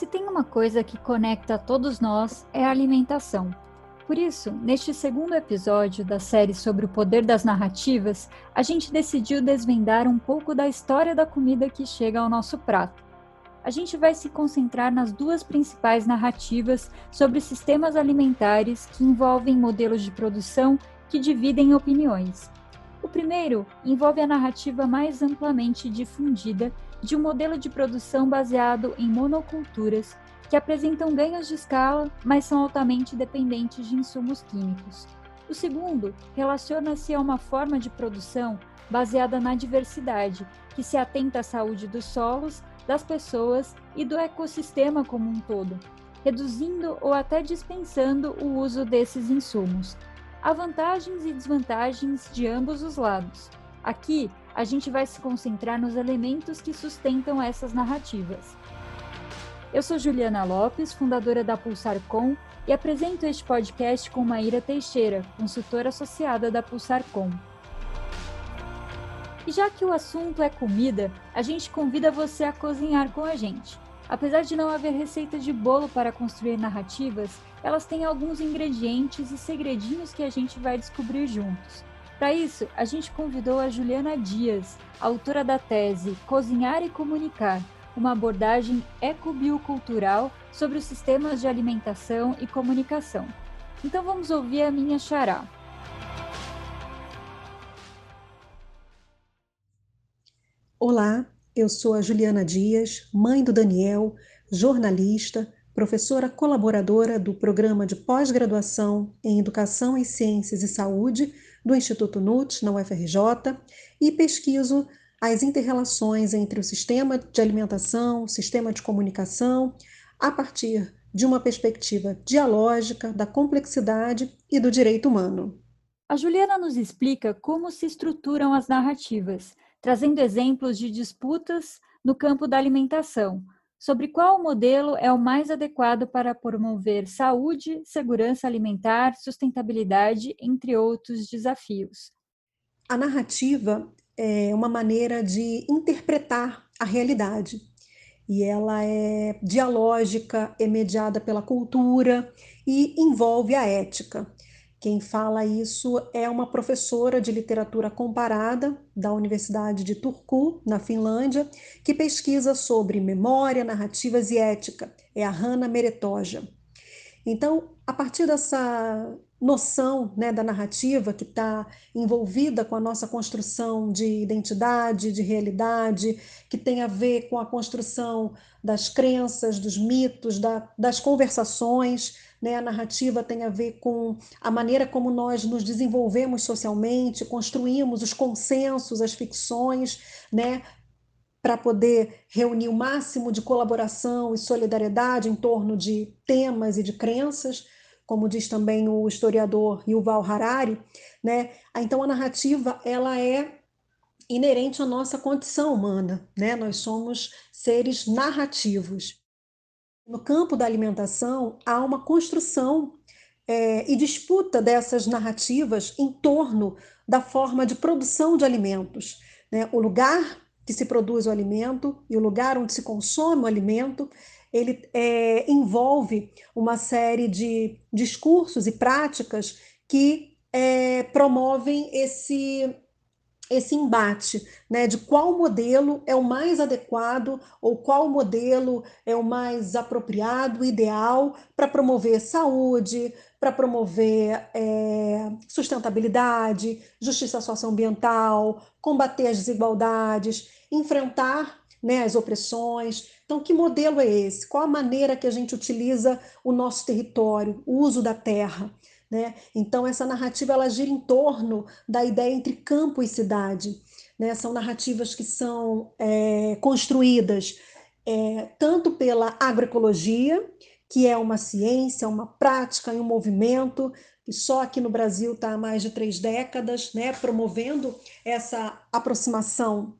Se tem uma coisa que conecta todos nós é a alimentação. Por isso, neste segundo episódio da série sobre o poder das narrativas, a gente decidiu desvendar um pouco da história da comida que chega ao nosso prato. A gente vai se concentrar nas duas principais narrativas sobre sistemas alimentares que envolvem modelos de produção que dividem opiniões. O primeiro envolve a narrativa mais amplamente difundida de um modelo de produção baseado em monoculturas que apresentam ganhos de escala, mas são altamente dependentes de insumos químicos. O segundo relaciona-se a uma forma de produção baseada na diversidade, que se atenta à saúde dos solos, das pessoas e do ecossistema como um todo, reduzindo ou até dispensando o uso desses insumos. Há vantagens e desvantagens de ambos os lados. Aqui, a gente vai se concentrar nos elementos que sustentam essas narrativas. Eu sou Juliana Lopes, fundadora da PulsarCom, e apresento este podcast com Maíra Teixeira, consultora associada da PulsarCom. E já que o assunto é comida, a gente convida você a cozinhar com a gente. Apesar de não haver receita de bolo para construir narrativas, elas têm alguns ingredientes e segredinhos que a gente vai descobrir juntos. Para isso, a gente convidou a Juliana Dias, autora da tese Cozinhar e Comunicar, uma abordagem ecobiocultural sobre os sistemas de alimentação e comunicação. Então vamos ouvir a minha xará. Olá, eu sou a Juliana Dias, mãe do Daniel, jornalista, professora colaboradora do programa de pós-graduação em Educação em Ciências e Saúde do Instituto NUT, na UFRJ, e pesquiso as interrelações entre o sistema de alimentação, o sistema de comunicação, a partir de uma perspectiva dialógica da complexidade e do direito humano. A Juliana nos explica como se estruturam as narrativas, trazendo exemplos de disputas no campo da alimentação, sobre qual modelo é o mais adequado para promover saúde, segurança alimentar, sustentabilidade, entre outros desafios. A narrativa é uma maneira de interpretar a realidade. E ela é dialógica, é mediada pela cultura e envolve a ética. Quem fala isso é uma professora de literatura comparada da Universidade de Turku, na Finlândia, que pesquisa sobre memória, narrativas e ética. É a Hanna Meretoja. Então, a partir dessa noção né, da narrativa que está envolvida com a nossa construção de identidade, de realidade, que tem a ver com a construção das crenças, dos mitos, da, das conversações. Né? A narrativa tem a ver com a maneira como nós nos desenvolvemos socialmente, construímos os consensos, as ficções, né? para poder reunir o máximo de colaboração e solidariedade em torno de temas e de crenças como diz também o historiador Yuval Harari, né? Então a narrativa ela é inerente à nossa condição humana, né? Nós somos seres narrativos. No campo da alimentação há uma construção é, e disputa dessas narrativas em torno da forma de produção de alimentos, né? O lugar que se produz o alimento e o lugar onde se consome o alimento ele é, envolve uma série de discursos e práticas que é, promovem esse esse embate, né, de qual modelo é o mais adequado ou qual modelo é o mais apropriado, ideal para promover saúde, para promover é, sustentabilidade, justiça socioambiental, combater as desigualdades, enfrentar né, as opressões. Então, que modelo é esse? Qual a maneira que a gente utiliza o nosso território, o uso da terra? Né? Então, essa narrativa ela gira em torno da ideia entre campo e cidade. Né? São narrativas que são é, construídas é, tanto pela agroecologia, que é uma ciência, uma prática e um movimento que só aqui no Brasil está há mais de três décadas, né, promovendo essa aproximação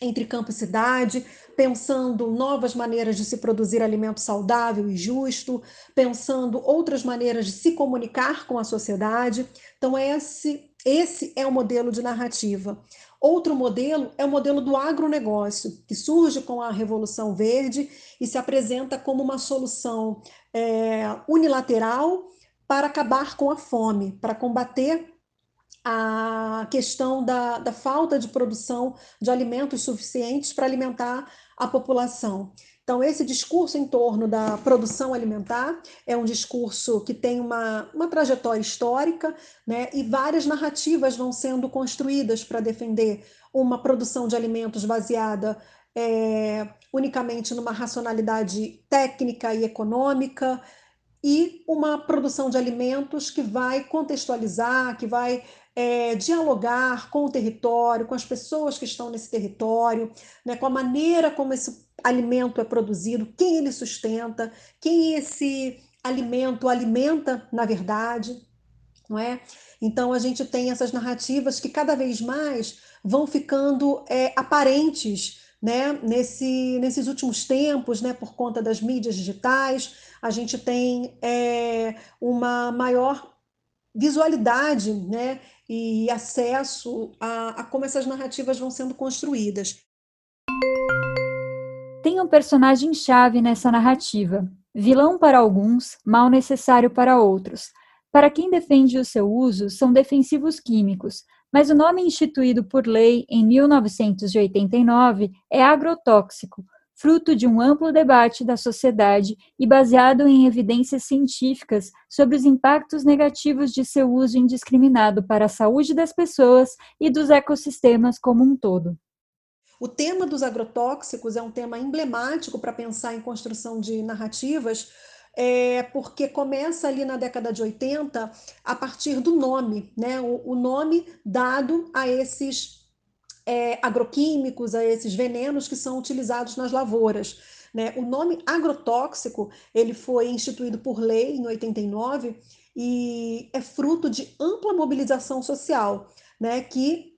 entre campo e cidade, pensando novas maneiras de se produzir alimento saudável e justo, pensando outras maneiras de se comunicar com a sociedade. Então, esse, esse é o modelo de narrativa. Outro modelo é o modelo do agronegócio, que surge com a Revolução Verde e se apresenta como uma solução é, unilateral para acabar com a fome, para combater a questão da, da falta de produção de alimentos suficientes para alimentar a população. Então, esse discurso em torno da produção alimentar é um discurso que tem uma, uma trajetória histórica, né, e várias narrativas vão sendo construídas para defender uma produção de alimentos baseada é, unicamente numa racionalidade técnica e econômica, e uma produção de alimentos que vai contextualizar, que vai é, dialogar com o território, com as pessoas que estão nesse território, né, com a maneira como esse alimento é produzido, quem ele sustenta, quem esse alimento alimenta, na verdade, não é? Então a gente tem essas narrativas que cada vez mais vão ficando é, aparentes, né? Nesse, nesses últimos tempos, né? Por conta das mídias digitais, a gente tem é, uma maior visualidade, né? E acesso a, a como essas narrativas vão sendo construídas tem um personagem-chave nessa narrativa, vilão para alguns, mal necessário para outros. Para quem defende o seu uso, são defensivos químicos, mas o nome instituído por lei em 1989 é agrotóxico, fruto de um amplo debate da sociedade e baseado em evidências científicas sobre os impactos negativos de seu uso indiscriminado para a saúde das pessoas e dos ecossistemas como um todo. O tema dos agrotóxicos é um tema emblemático para pensar em construção de narrativas, é, porque começa ali na década de 80 a partir do nome, né? o, o nome dado a esses é, agroquímicos, a esses venenos que são utilizados nas lavouras. Né? O nome agrotóxico ele foi instituído por lei em 89 e é fruto de ampla mobilização social, né? que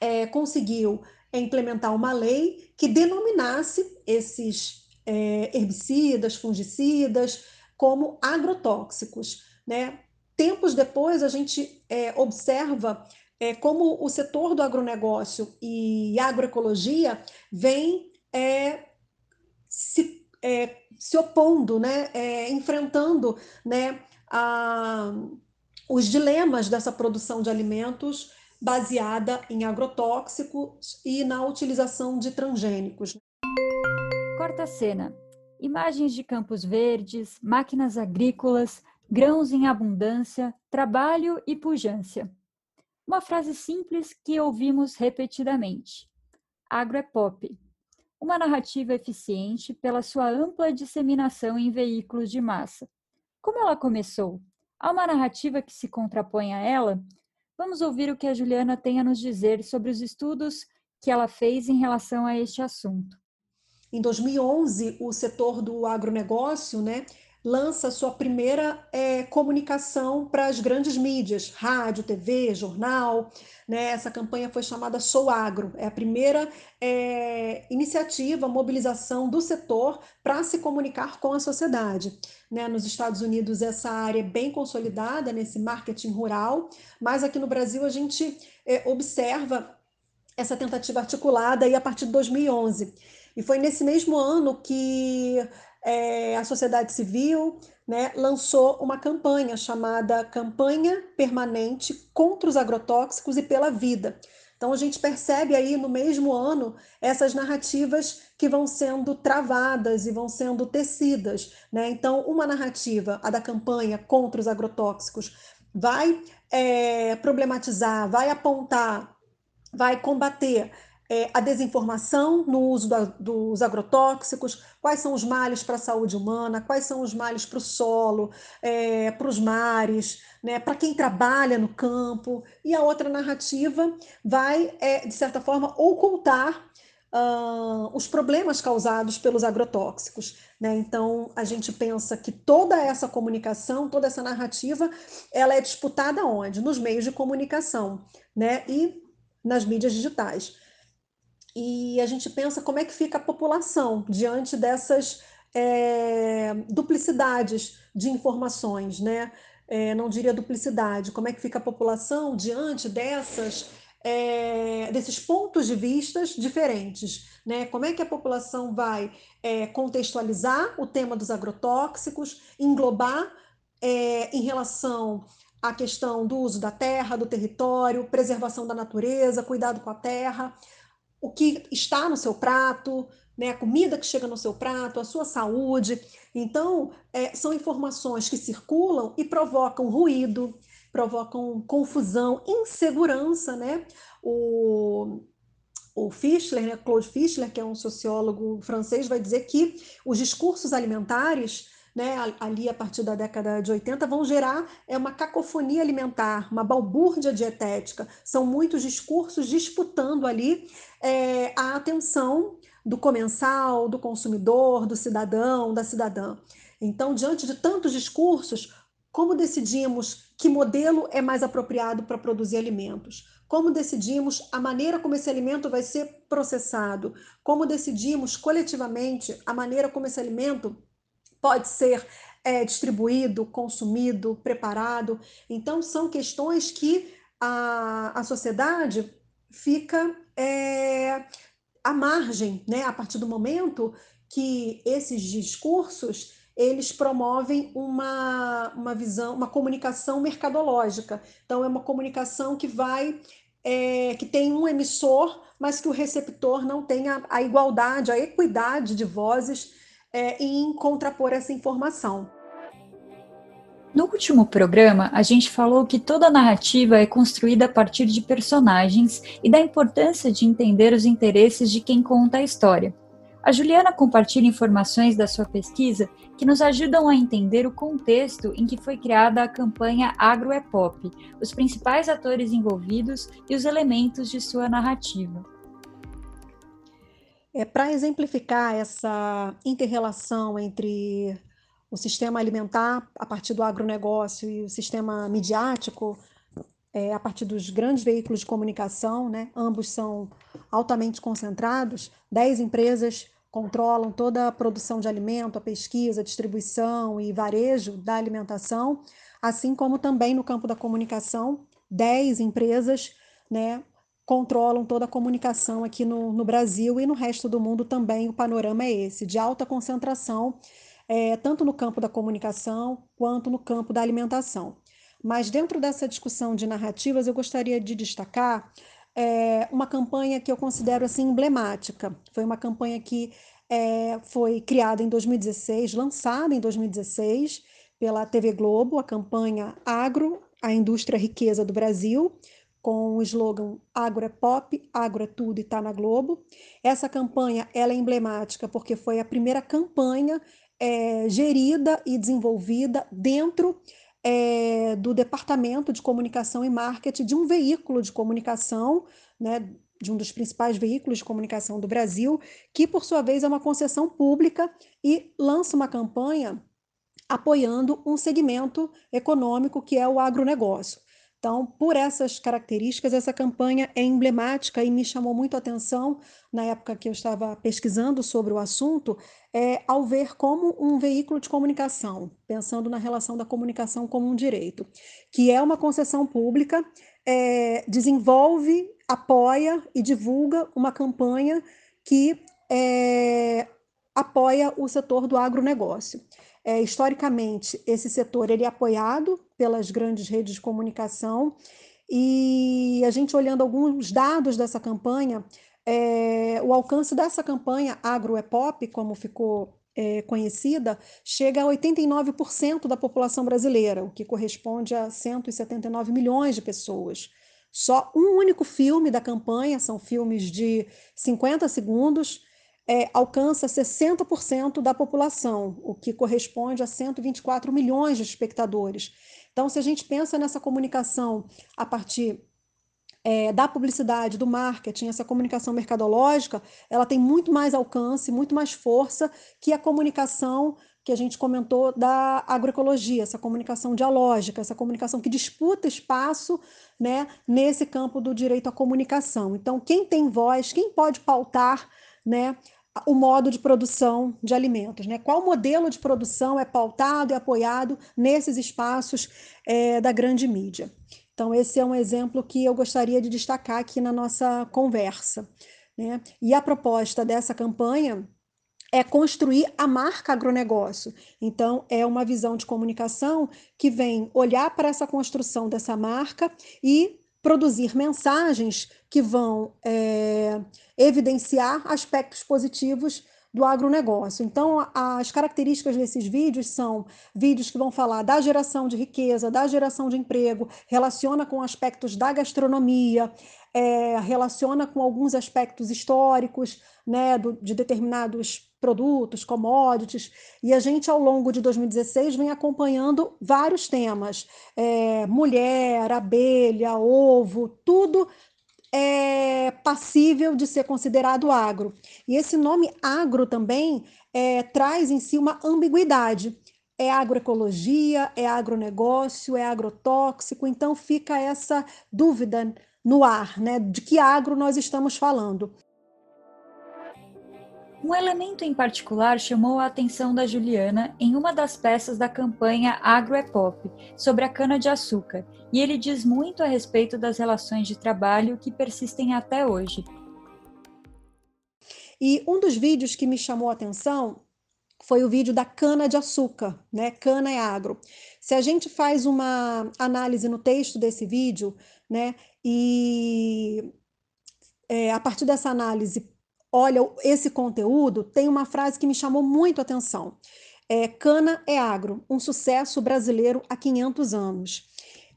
é, conseguiu é implementar uma lei que denominasse esses é, herbicidas, fungicidas, como agrotóxicos. Né? Tempos depois, a gente é, observa é, como o setor do agronegócio e agroecologia vem é, se, é, se opondo, né? É, enfrentando né? A, os dilemas dessa produção de alimentos baseada em agrotóxicos e na utilização de transgênicos. Quarta cena: imagens de campos verdes, máquinas agrícolas, grãos em abundância, trabalho e pujança. Uma frase simples que ouvimos repetidamente. Agro é pop. Uma narrativa eficiente pela sua ampla disseminação em veículos de massa. Como ela começou? Há uma narrativa que se contrapõe a ela? Vamos ouvir o que a Juliana tem a nos dizer sobre os estudos que ela fez em relação a este assunto. Em 2011, o setor do agronegócio né, lança sua primeira é, comunicação para as grandes mídias, rádio, TV, jornal. Né? Essa campanha foi chamada Sou Agro. É a primeira é, iniciativa, mobilização do setor para se comunicar com a sociedade. Né? Nos Estados Unidos, essa área é bem consolidada nesse marketing rural, mas aqui no Brasil a gente é, observa essa tentativa articulada aí a partir de 2011. E foi nesse mesmo ano que é, a sociedade civil né, lançou uma campanha chamada Campanha Permanente contra os Agrotóxicos e pela Vida. Então a gente percebe aí no mesmo ano essas narrativas que vão sendo travadas e vão sendo tecidas. Né? Então, uma narrativa, a da campanha contra os agrotóxicos, vai é, problematizar, vai apontar, vai combater é, a desinformação no uso da, dos agrotóxicos, quais são os males para a saúde humana, quais são os males para o solo, é, para os mares, né, para quem trabalha no campo. E a outra narrativa vai, é, de certa forma, ocultar Uh, os problemas causados pelos agrotóxicos. Né? Então, a gente pensa que toda essa comunicação, toda essa narrativa, ela é disputada onde? Nos meios de comunicação né? e nas mídias digitais e a gente pensa como é que fica a população diante dessas é, duplicidades de informações, né? É, não diria duplicidade, como é que fica a população diante dessas é, desses pontos de vistas diferentes. Né? Como é que a população vai contextualizar o tema dos agrotóxicos, englobar em relação à questão do uso da terra, do território, preservação da natureza, cuidado com a terra, o que está no seu prato, né, a comida que chega no seu prato, a sua saúde. Então, é, são informações que circulam e provocam ruído, provocam confusão, insegurança, né? O, o Fischler, né, Claude Fischler, que é um sociólogo francês, vai dizer que os discursos alimentares, né, ali a partir da década de 80, vão gerar é uma cacofonia alimentar, uma balbúrdia dietética. São muitos discursos disputando ali é, a atenção do comensal, do consumidor, do cidadão, da cidadã. Então, diante de tantos discursos, como decidimos que modelo é mais apropriado para produzir alimentos? Como decidimos a maneira como esse alimento vai ser processado? Como decidimos coletivamente a maneira como esse alimento pode ser é, distribuído, consumido, preparado? Então, são questões que a, a sociedade fica é, à margem, né? a partir do momento que esses discursos eles promovem uma, uma visão, uma comunicação mercadológica. Então, é uma comunicação que vai, é, que tem um emissor, mas que o receptor não tenha a igualdade, a equidade de vozes é, em contrapor essa informação. No último programa, a gente falou que toda narrativa é construída a partir de personagens e da importância de entender os interesses de quem conta a história. A Juliana compartilha informações da sua pesquisa que nos ajudam a entender o contexto em que foi criada a campanha AgroEpop, os principais atores envolvidos e os elementos de sua narrativa. É, Para exemplificar essa interrelação entre o sistema alimentar a partir do agronegócio e o sistema midiático, é, a partir dos grandes veículos de comunicação, né? ambos são altamente concentrados, 10 empresas controlam toda a produção de alimento, a pesquisa, a distribuição e varejo da alimentação, assim como também no campo da comunicação, 10 empresas né, controlam toda a comunicação aqui no, no Brasil e no resto do mundo também o panorama é esse, de alta concentração, é, tanto no campo da comunicação quanto no campo da alimentação. Mas dentro dessa discussão de narrativas, eu gostaria de destacar é, uma campanha que eu considero assim emblemática. Foi uma campanha que é, foi criada em 2016, lançada em 2016 pela TV Globo, a campanha Agro, a indústria riqueza do Brasil, com o slogan Agro é pop, agro é tudo e está na Globo. Essa campanha ela é emblemática porque foi a primeira campanha é, gerida e desenvolvida dentro é, do Departamento de Comunicação e Marketing de um veículo de comunicação, né, de um dos principais veículos de comunicação do Brasil, que por sua vez é uma concessão pública e lança uma campanha apoiando um segmento econômico que é o agronegócio. Então, por essas características, essa campanha é emblemática e me chamou muito a atenção na época que eu estava pesquisando sobre o assunto, é, ao ver como um veículo de comunicação, pensando na relação da comunicação como um direito, que é uma concessão pública, é, desenvolve, apoia e divulga uma campanha que é, apoia o setor do agronegócio. É, historicamente, esse setor ele é apoiado pelas grandes redes de comunicação e a gente olhando alguns dados dessa campanha, é, o alcance dessa campanha AgroEpop, como ficou é, conhecida, chega a 89% da população brasileira, o que corresponde a 179 milhões de pessoas. Só um único filme da campanha, são filmes de 50 segundos, é, alcança 60% da população, o que corresponde a 124 milhões de espectadores. Então, se a gente pensa nessa comunicação a partir é, da publicidade, do marketing, essa comunicação mercadológica, ela tem muito mais alcance, muito mais força que a comunicação que a gente comentou da agroecologia, essa comunicação dialógica, essa comunicação que disputa espaço né, nesse campo do direito à comunicação. Então, quem tem voz, quem pode pautar né, o modo de produção de alimentos, né? Qual modelo de produção é pautado e apoiado nesses espaços é, da grande mídia? Então, esse é um exemplo que eu gostaria de destacar aqui na nossa conversa. Né? E a proposta dessa campanha é construir a marca agronegócio. Então, é uma visão de comunicação que vem olhar para essa construção dessa marca e produzir mensagens que vão é, evidenciar aspectos positivos do agronegócio. Então, as características desses vídeos são vídeos que vão falar da geração de riqueza, da geração de emprego, relaciona com aspectos da gastronomia, é, relaciona com alguns aspectos históricos né, do, de determinados produtos, commodities, e a gente, ao longo de 2016, vem acompanhando vários temas: é, mulher, abelha, ovo, tudo é passível de ser considerado agro. E esse nome agro também é, traz em si uma ambiguidade. É agroecologia, é agronegócio, é agrotóxico, então fica essa dúvida no ar, né? De que agro nós estamos falando. Um elemento em particular chamou a atenção da Juliana em uma das peças da campanha Agro é Pop, sobre a cana-de-açúcar, e ele diz muito a respeito das relações de trabalho que persistem até hoje. E um dos vídeos que me chamou a atenção foi o vídeo da cana-de-açúcar, né? Cana é agro. Se a gente faz uma análise no texto desse vídeo, né, e é, a partir dessa análise olha esse conteúdo, tem uma frase que me chamou muito a atenção. É, Cana é agro, um sucesso brasileiro há 500 anos.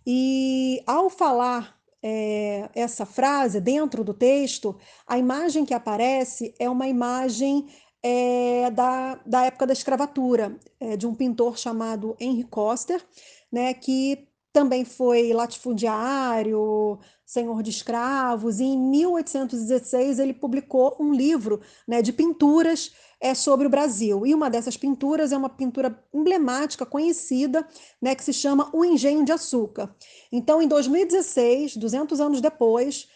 E ao falar é, essa frase dentro do texto, a imagem que aparece é uma imagem é, da, da época da escravatura, é, de um pintor chamado Henry Coster, né, que também foi latifundiário, senhor de escravos, e em 1816 ele publicou um livro né, de pinturas é, sobre o Brasil. E uma dessas pinturas é uma pintura emblemática, conhecida, né, que se chama O Engenho de Açúcar. Então, em 2016, 200 anos depois,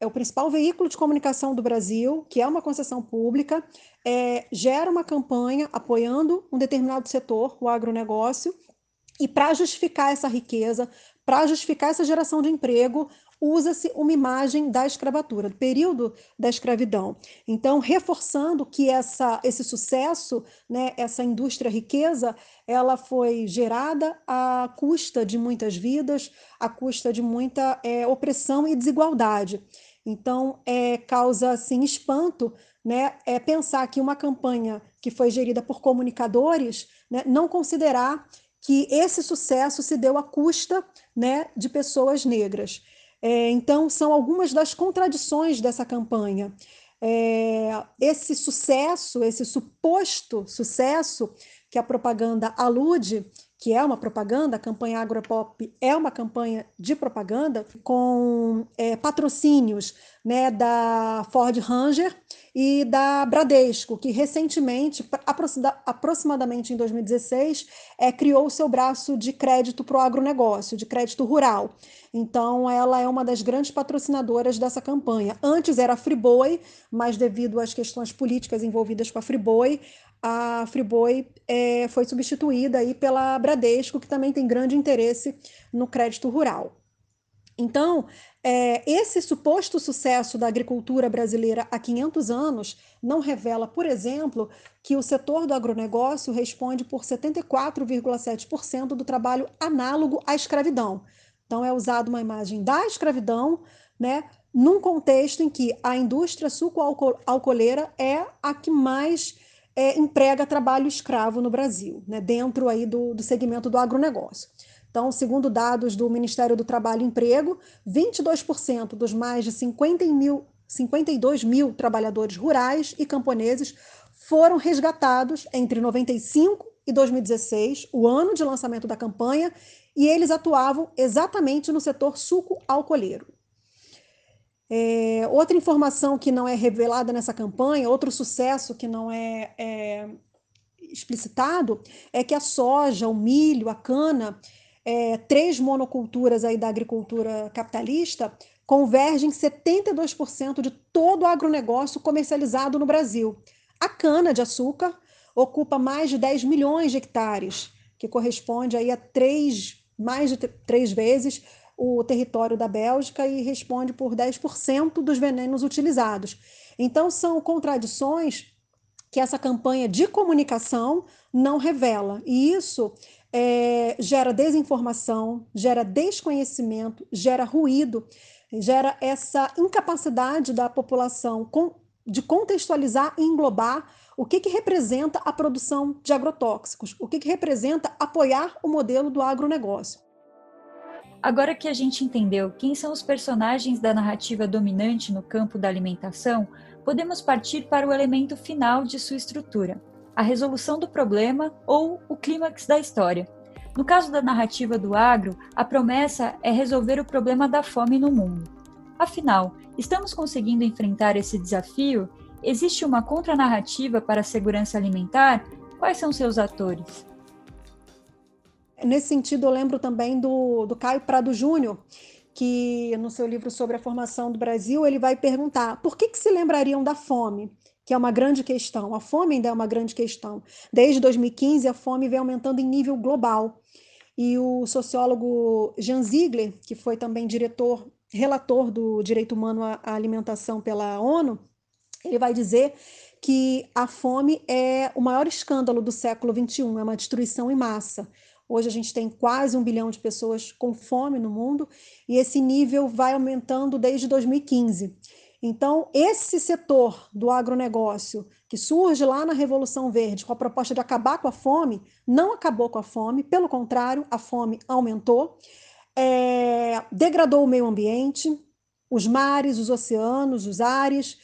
é o principal veículo de comunicação do Brasil, que é uma concessão pública, é, gera uma campanha apoiando um determinado setor, o agronegócio, e para justificar essa riqueza, para justificar essa geração de emprego, usa-se uma imagem da escravatura, do período da escravidão. Então, reforçando que essa, esse sucesso, né, essa indústria riqueza, ela foi gerada à custa de muitas vidas, à custa de muita é, opressão e desigualdade. Então, é, causa assim, espanto né, é pensar que uma campanha que foi gerida por comunicadores né, não considerar que esse sucesso se deu à custa né, de pessoas negras. É, então, são algumas das contradições dessa campanha. É, esse sucesso, esse suposto sucesso que a propaganda alude, que é uma propaganda, a campanha Agropop é uma campanha de propaganda, com é, patrocínios né, da Ford Ranger e da Bradesco, que recentemente, aproximadamente em 2016, é, criou o seu braço de crédito para o agronegócio, de crédito rural. Então, ela é uma das grandes patrocinadoras dessa campanha. Antes era a Friboi, mas devido às questões políticas envolvidas com a Friboi, a Friboi é, foi substituída aí pela Bradesco, que também tem grande interesse no crédito rural. Então, é, esse suposto sucesso da agricultura brasileira há 500 anos não revela, por exemplo, que o setor do agronegócio responde por 74,7% do trabalho análogo à escravidão. Então, é usada uma imagem da escravidão, né, num contexto em que a indústria suco-alcooleira é a que mais é, emprega trabalho escravo no Brasil, né, dentro aí do, do segmento do agronegócio. Então, segundo dados do Ministério do Trabalho e Emprego, 22% dos mais de 50 mil, 52 mil trabalhadores rurais e camponeses foram resgatados entre 95 e 2016, o ano de lançamento da campanha, e eles atuavam exatamente no setor suco-alcooleiro. É, outra informação que não é revelada nessa campanha, outro sucesso que não é, é explicitado, é que a soja, o milho, a cana, é, três monoculturas aí da agricultura capitalista, convergem 72% de todo o agronegócio comercializado no Brasil. A cana-de-açúcar ocupa mais de 10 milhões de hectares, que corresponde aí a três, mais de três vezes o território da Bélgica e responde por 10% dos venenos utilizados. Então, são contradições que essa campanha de comunicação não revela. E isso é, gera desinformação, gera desconhecimento, gera ruído, gera essa incapacidade da população de contextualizar e englobar o que, que representa a produção de agrotóxicos, o que, que representa apoiar o modelo do agronegócio. Agora que a gente entendeu quem são os personagens da narrativa dominante no campo da alimentação, podemos partir para o elemento final de sua estrutura, a resolução do problema ou o clímax da história. No caso da narrativa do agro, a promessa é resolver o problema da fome no mundo. Afinal, estamos conseguindo enfrentar esse desafio? Existe uma contranarrativa para a segurança alimentar? Quais são seus atores? Nesse sentido, eu lembro também do, do Caio Prado Júnior, que no seu livro sobre a formação do Brasil, ele vai perguntar por que, que se lembrariam da fome? que é uma grande questão. A fome ainda é uma grande questão. Desde 2015, a fome vem aumentando em nível global. E o sociólogo Jean Ziegler, que foi também diretor, relator do direito humano à alimentação pela ONU, ele vai dizer que a fome é o maior escândalo do século XXI, é uma destruição em massa. Hoje a gente tem quase um bilhão de pessoas com fome no mundo e esse nível vai aumentando desde 2015. Então, esse setor do agronegócio, que surge lá na Revolução Verde com a proposta de acabar com a fome, não acabou com a fome, pelo contrário, a fome aumentou, é, degradou o meio ambiente, os mares, os oceanos, os ares,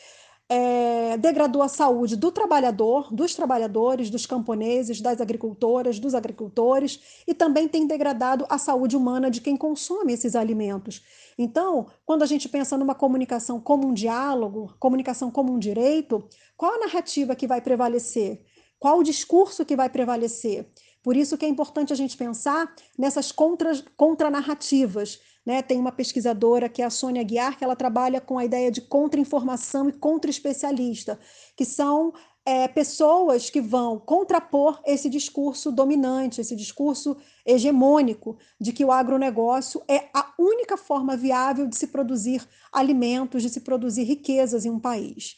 é, degradou a saúde do trabalhador, dos trabalhadores, dos camponeses, das agricultoras, dos agricultores, e também tem degradado a saúde humana de quem consome esses alimentos. Então, quando a gente pensa numa comunicação como um diálogo, comunicação como um direito, qual a narrativa que vai prevalecer? Qual o discurso que vai prevalecer? Por isso que é importante a gente pensar nessas contranarrativas, né? Tem uma pesquisadora que é a Sônia Guiar, que ela trabalha com a ideia de contra-informação e contra-especialista, que são é, pessoas que vão contrapor esse discurso dominante, esse discurso hegemônico de que o agronegócio é a única forma viável de se produzir alimentos, de se produzir riquezas em um país.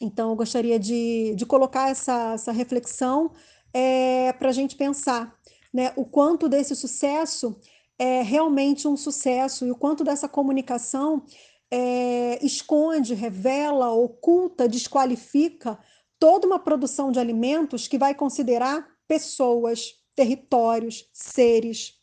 Então, eu gostaria de, de colocar essa, essa reflexão é, para a gente pensar né, o quanto desse sucesso é realmente um sucesso e o quanto dessa comunicação é, esconde, revela, oculta, desqualifica toda uma produção de alimentos que vai considerar pessoas, territórios, seres.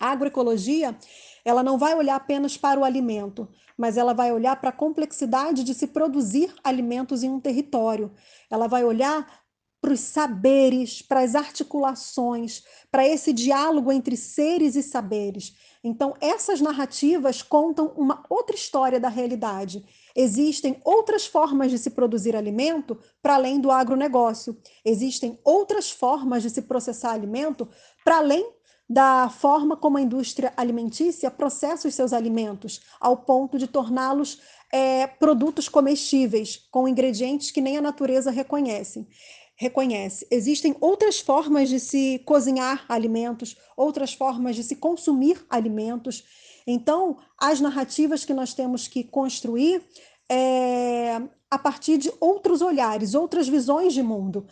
A agroecologia, ela não vai olhar apenas para o alimento, mas ela vai olhar para a complexidade de se produzir alimentos em um território. Ela vai olhar para os saberes, para as articulações, para esse diálogo entre seres e saberes. Então, essas narrativas contam uma outra história da realidade. Existem outras formas de se produzir alimento para além do agronegócio. Existem outras formas de se processar alimento para além da forma como a indústria alimentícia processa os seus alimentos, ao ponto de torná-los é, produtos comestíveis, com ingredientes que nem a natureza reconhece reconhece. Existem outras formas de se cozinhar alimentos, outras formas de se consumir alimentos. Então, as narrativas que nós temos que construir é a partir de outros olhares, outras visões de mundo.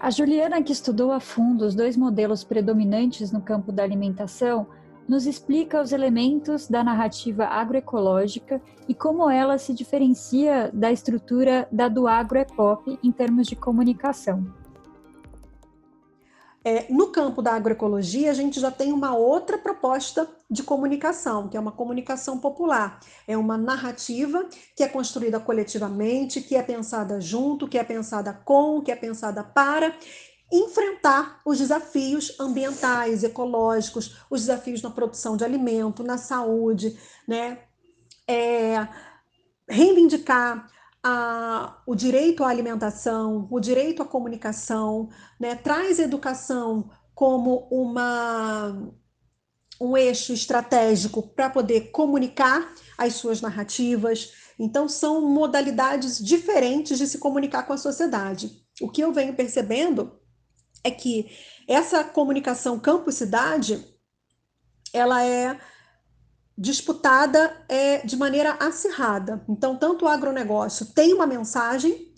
A Juliana, que estudou a fundo os dois modelos predominantes no campo da alimentação, nos explica os elementos da narrativa agroecológica e como ela se diferencia da estrutura da do agroepop em termos de comunicação. É, no campo da agroecologia, a gente já tem uma outra proposta de comunicação, que é uma comunicação popular. É uma narrativa que é construída coletivamente, que é pensada junto, que é pensada com, que é pensada para, enfrentar os desafios ambientais, ecológicos, os desafios na produção de alimento, na saúde, né? É, reivindicar a, o direito à alimentação, o direito à comunicação, né? traz educação como uma, um eixo estratégico para poder comunicar as suas narrativas. Então, são modalidades diferentes de se comunicar com a sociedade. O que eu venho percebendo é que essa comunicação campo-cidade ela é disputada é, de maneira acirrada. Então, tanto o agronegócio tem uma mensagem,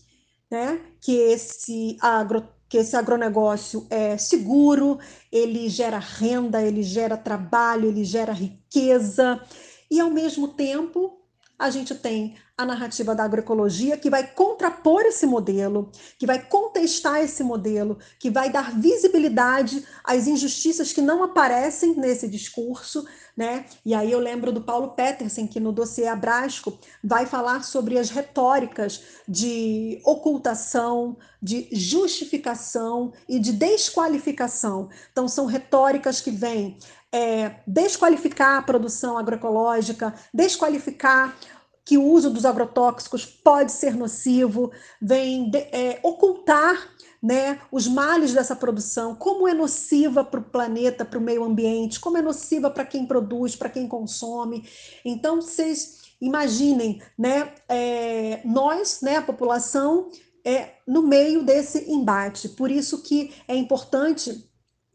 né, que esse agro que esse agronegócio é seguro, ele gera renda, ele gera trabalho, ele gera riqueza, e ao mesmo tempo a gente tem a narrativa da agroecologia, que vai contrapor esse modelo, que vai contestar esse modelo, que vai dar visibilidade às injustiças que não aparecem nesse discurso, né? E aí eu lembro do Paulo Petersen, que no dossiê Abrasco vai falar sobre as retóricas de ocultação, de justificação e de desqualificação. Então, são retóricas que vêm é, desqualificar a produção agroecológica, desqualificar que o uso dos agrotóxicos pode ser nocivo, vem de, é, ocultar né, os males dessa produção, como é nociva para o planeta, para o meio ambiente, como é nociva para quem produz, para quem consome. Então, vocês imaginem, né, é, nós, né, a população, é, no meio desse embate. Por isso que é importante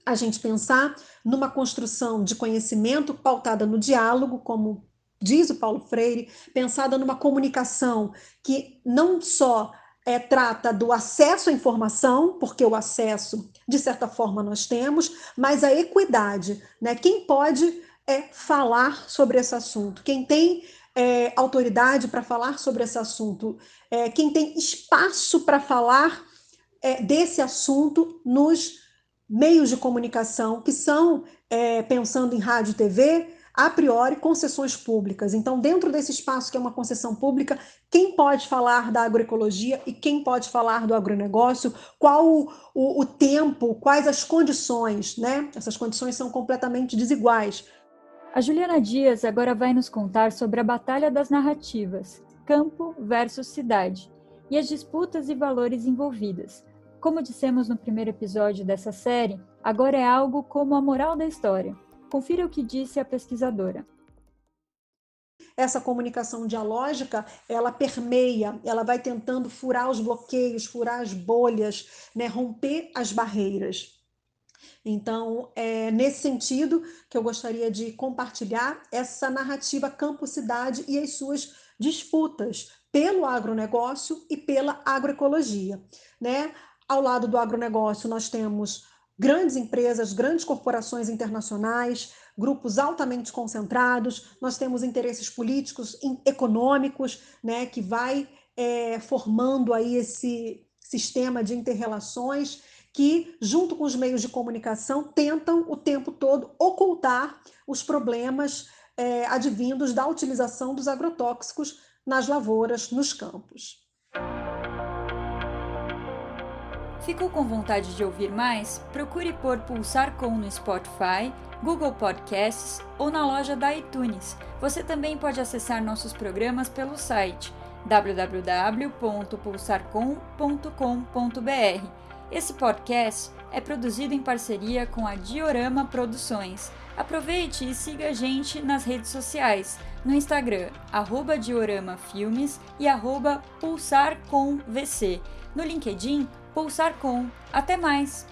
a gente pensar numa construção de conhecimento pautada no diálogo, como diz o Paulo Freire, pensada numa comunicação que não só é, trata do acesso à informação, porque o acesso, de certa forma, nós temos, mas a equidade. Né? Quem pode é, falar sobre esse assunto? Quem tem é, autoridade para falar sobre esse assunto? É, quem tem espaço para falar desse assunto nos meios de comunicação, que são, pensando em rádio e TV, a priori, concessões públicas. Então, dentro desse espaço que é uma concessão pública, quem pode falar da agroecologia e quem pode falar do agronegócio, qual o, o, o tempo, quais as condições, né? Essas condições são completamente desiguais. A Juliana Dias agora vai nos contar sobre a batalha das narrativas, campo versus cidade, e as disputas e valores envolvidas. Como dissemos no primeiro episódio dessa série, agora é algo como a moral da história Confira o que disse a pesquisadora. Essa comunicação dialógica, ela permeia, ela vai tentando furar os bloqueios, furar as bolhas, né, romper as barreiras. Então, é nesse sentido que eu gostaria de compartilhar essa narrativa campo-cidade e as suas disputas pelo agronegócio e pela agroecologia. Né? Ao lado do agronegócio, nós temos grandes empresas, grandes corporações internacionais, grupos altamente concentrados, nós temos interesses políticos, econômicos, né, que vai é, formando aí esse sistema de interrelações que, junto com os meios de comunicação, tentam o tempo todo ocultar os problemas é, advindos da utilização dos agrotóxicos nas lavouras, nos campos. Ficou com vontade de ouvir mais? Procure por Pulsar Com no Spotify, Google Podcasts ou na loja da iTunes. Você também pode acessar nossos programas pelo site www.pulsarcom.com.br. Esse podcast é produzido em parceria com a Diorama Produções. Aproveite e siga a gente nas redes sociais, no Instagram, arroba Diorama Filmes e arroba PulsarComVC. No LinkedIn, Pulsar com. Até mais!